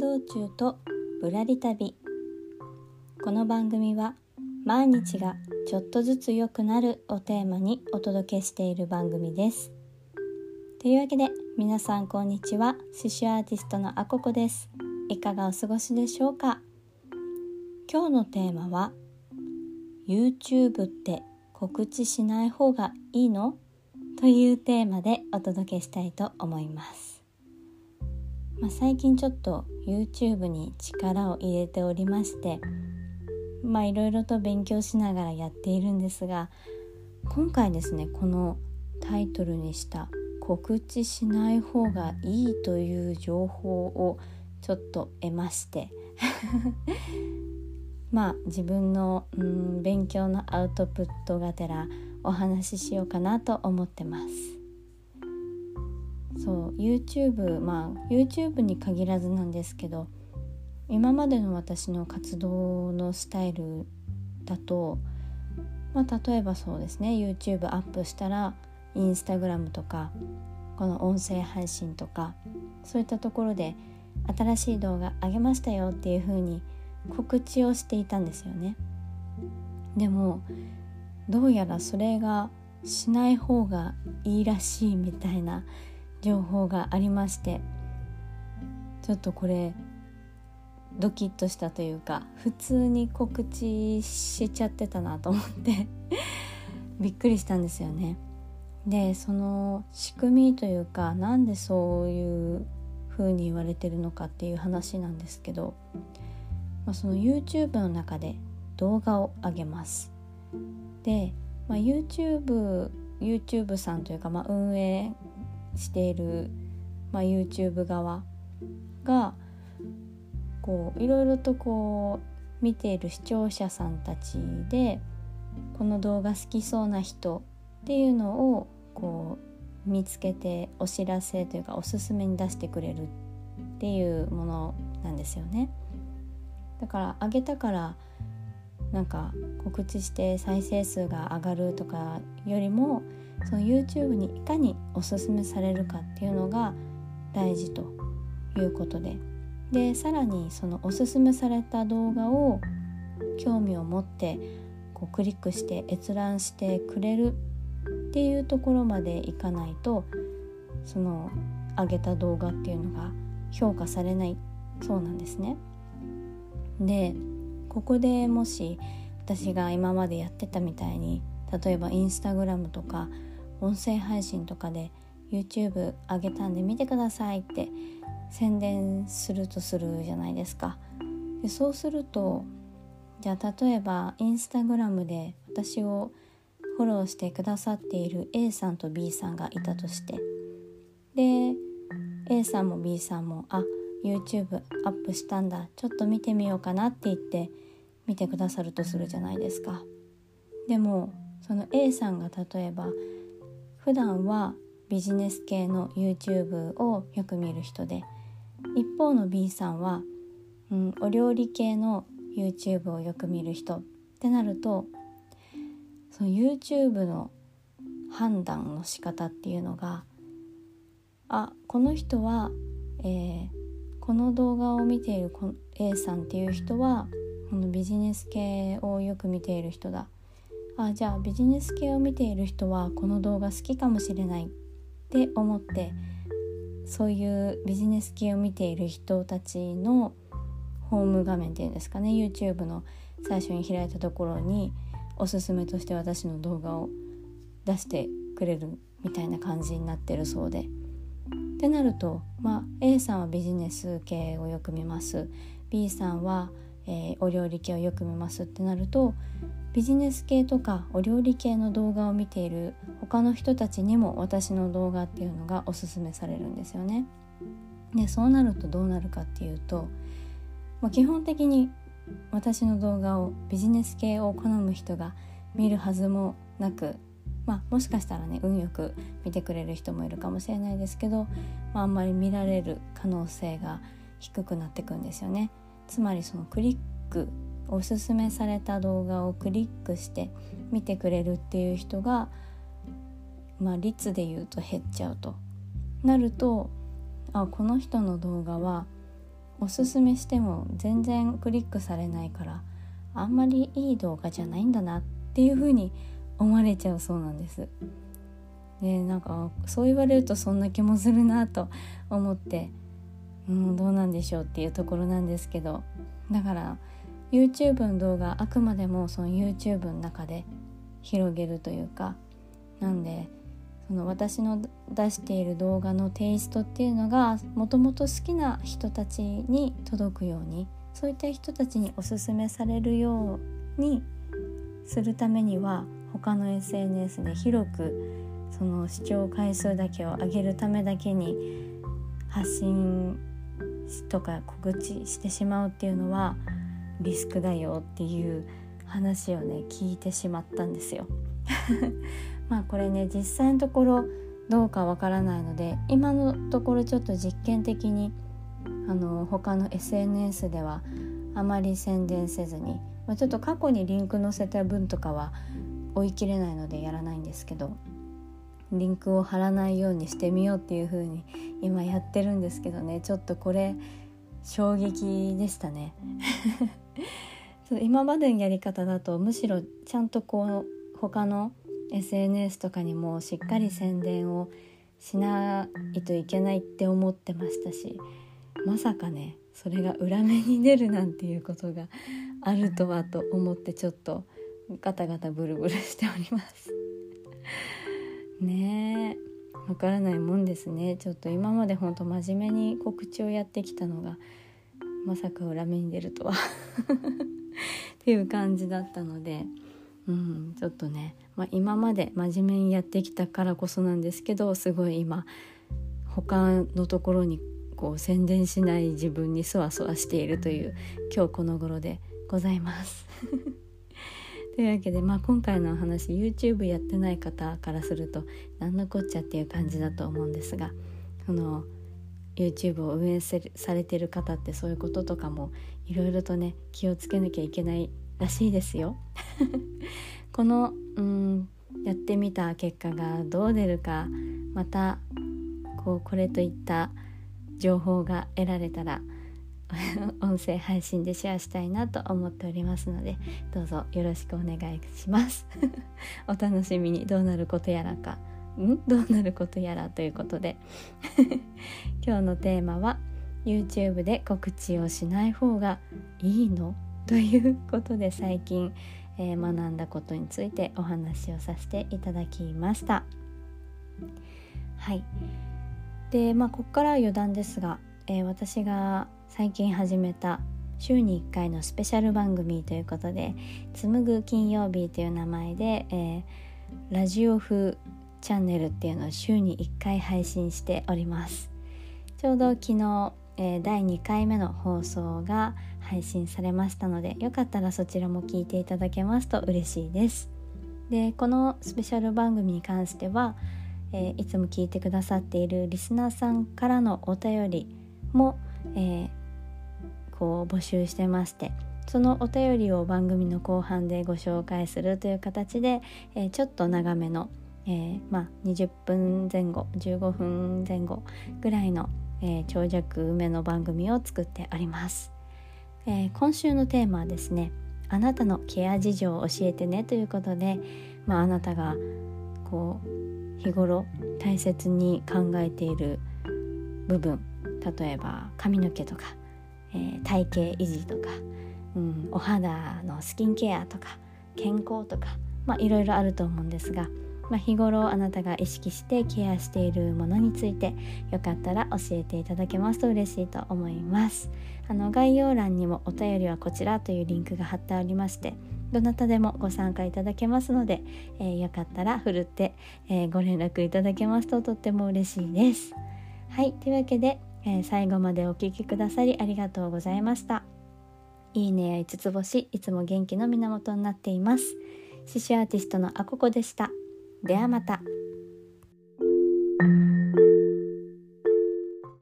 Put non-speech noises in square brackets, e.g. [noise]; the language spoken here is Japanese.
道中とぶらり旅。この番組は毎日がちょっとずつ良くなるをテーマにお届けしている番組です。というわけで皆さんこんにちは。刺繍アーティストのあここです。いかがお過ごしでしょうか？今日のテーマは YouTube って告知しない方がいいの？というテーマでお届けしたいと思います。まあ、最近ちょっと YouTube に力を入れておりましていろいろと勉強しながらやっているんですが今回ですねこのタイトルにした「告知しない方がいい」という情報をちょっと得まして [laughs] まあ自分のうん勉強のアウトプットがてらお話ししようかなと思ってます。そう YouTube まあ YouTube に限らずなんですけど今までの私の活動のスタイルだと、まあ、例えばそうですね YouTube アップしたら Instagram とかこの音声配信とかそういったところで新しい動画上げましたよっていう風に告知をしていたんですよね。でもどうやらそれがしない方がいいらしいみたいな情報がありましてちょっとこれドキッとしたというか普通に告知しちゃってたなと思って [laughs] びっくりしたんですよね。でその仕組みというかなんでそういう風に言われてるのかっていう話なんですけど、まあ、その YouTube の中で動画を上げます。で、まあ、YouTube, YouTube さんというか、まあ、運営している、まあ、YouTube 側がこういろいろとこう見ている視聴者さんたちでこの動画好きそうな人っていうのをこう見つけてお知らせというかおすすめに出してくれるっていうものなんですよね。だからあげたからなんか告知して再生数が上がるとかよりもその YouTube にいかにおすすめされるかっていうのが大事ということででさらにそのおすすめされた動画を興味を持ってこうクリックして閲覧してくれるっていうところまでいかないとその上げた動画っていうのが評価されないそうなんですね。でここでもし私が今までやってたみたいに例えばインスタグラムとか音声配信とかで YouTube 上げたんで見てくださいって宣伝するとするじゃないですか。でそうするとじゃあ例えばインスタグラムで私をフォローしてくださっている A さんと B さんがいたとしてで A さんも B さんもあ YouTube アップしたんだ。ちょっと見てみようかなって言って見てくださるとするじゃないですか。でもその A さんが例えば普段はビジネス系の YouTube をよく見る人で一方の B さんは、うん、お料理系の YouTube をよく見る人。ってなるとその YouTube の判断の仕方っていうのがあこの人は、えー、この動画を見ている A さんっていう人はこのビジネス系をよく見ている人だあじゃあビジネス系を見ている人はこの動画好きかもしれないって思ってそういうビジネス系を見ている人たちのホーム画面っていうんですかね YouTube の最初に開いたところにおすすめとして私の動画を出してくれるみたいな感じになってるそうで。ってなると、まあ、A さんはビジネス系をよく見ます B さんは、えー、お料理系をよく見ますってなるとビジネス系とかお料理系の動画を見ている他の人たちにも私の動画っていうのがおすすめされるんですよね。でそうなるとどうなるかっていうと、まあ、基本的に私の動画をビジネス系を好む人が見るはずもなく、まあ、もしかしたらね運よく見てくれる人もいるかもしれないですけど、まあ、あんまり見られる可能性が低くなってくんですよね。つまりそのクリックおすすめされた動画をクリックして見てくれるっていう人が、まあ、率で言うと減っちゃうとなるとあこの人の動画はおすすめしても全然クリックされないからあんまりいい動画じゃないんだなっていう風に思われちゃうそうなんです。でなんかそう言われるとそんな気もするなと思ってうんどうなんでしょうっていうところなんですけどだから YouTube の動画あくまでもその YouTube の中で広げるというかなんでその私の出している動画のテイストっていうのがもともと好きな人たちに届くようにそういった人たちにおすすめされるようにするためには他の SNS で広くその視聴回数だけを上げるためだけに発信とか告知してしまうっていうのはリスクだよっていう話をね聞いてしまったんですよ。[laughs] まあこれね実際のところどうかわからないので今のところちょっと実験的にあの他の SNS ではあまり宣伝せずに、まあ、ちょっと過去にリンク載せた分とかは追い切れないのでやらないんですけどリンクを貼らないようにしてみようっていう風に今やってるんですけどね。ちょっとこれ衝撃でしたね。[laughs] 今までのやり方だとむしろちゃんとこう他の SNS とかにもしっかり宣伝をしないといけないって思ってましたしまさかねそれが裏目に出るなんていうことがあるとはと思ってちょっとガタガタブルブルしております。[laughs] ねえ。わからないもんですね。ちょっと今までほんと真面目に告知をやってきたのがまさか裏目に出るとは。[laughs] っていう感じだったのでうんちょっとね、まあ、今まで真面目にやってきたからこそなんですけどすごい今他のところにこう宣伝しない自分にそわそわしているという今日この頃でございます。というわけで、まあ、今回のお話 YouTube やってない方からすると何のこっちゃっていう感じだと思うんですがその YouTube を運営されてる方ってそういうこととかもいろいろとね気をつけなきゃいけないらしいですよ。[laughs] このうんやってみた結果がどう出るかまたこうこれといった情報が得られたら [laughs] 音声配信でシェアしたいなと思っておりますのでどうぞよろしくお願いします。[laughs] お楽しみに。どうなることやらか。ん？どうなることやらということで。[laughs] 今日のテーマは YouTube で告知をしない方がいいの？ということで最近、えー、学んだことについてお話をさせていただきました。はい。でまあここからは余談ですが、えー、私が最近始めた週に1回のスペシャル番組ということで「紡ぐ金曜日」という名前で、えー、ラジオ風チャンネルっていうのを週に1回配信しております。ちょうど昨日、えー、第2回目の放送が配信されましたのでよかったらそちらも聞いていただけますと嬉しいです。でこのスペシャル番組に関しては、えー、いつも聞いてくださっているリスナーさんからのお便りも、えー、こう募集してましてそのお便りを番組の後半でご紹介するという形で、えー、ちょっと長めの、えー、まあ、20分前後15分前後ぐらいの、えー、長尺めの番組を作っております、え今週のテーマはですねあなたのケア事情を教えてねということで、まあ、あなたがこう日頃大切に考えている部分例えば髪の毛とかえー、体型維持とか、うん、お肌のスキンケアとか健康とか、まあ、いろいろあると思うんですが、まあ、日頃あなたが意識してケアしているものについてよかったら教えていただけますと嬉しいと思います。あの概要欄にもお便りはこちらというリンクが貼ってありましてどなたでもご参加いただけますので、えー、よかったらふるって、えー、ご連絡いただけますととっても嬉しいです。はいというわけでえー、最後までお聴きくださりありがとうございました。いいねや5つ星、いつも元気の源になっています。刺繍アーティストのあここでした。ではまた。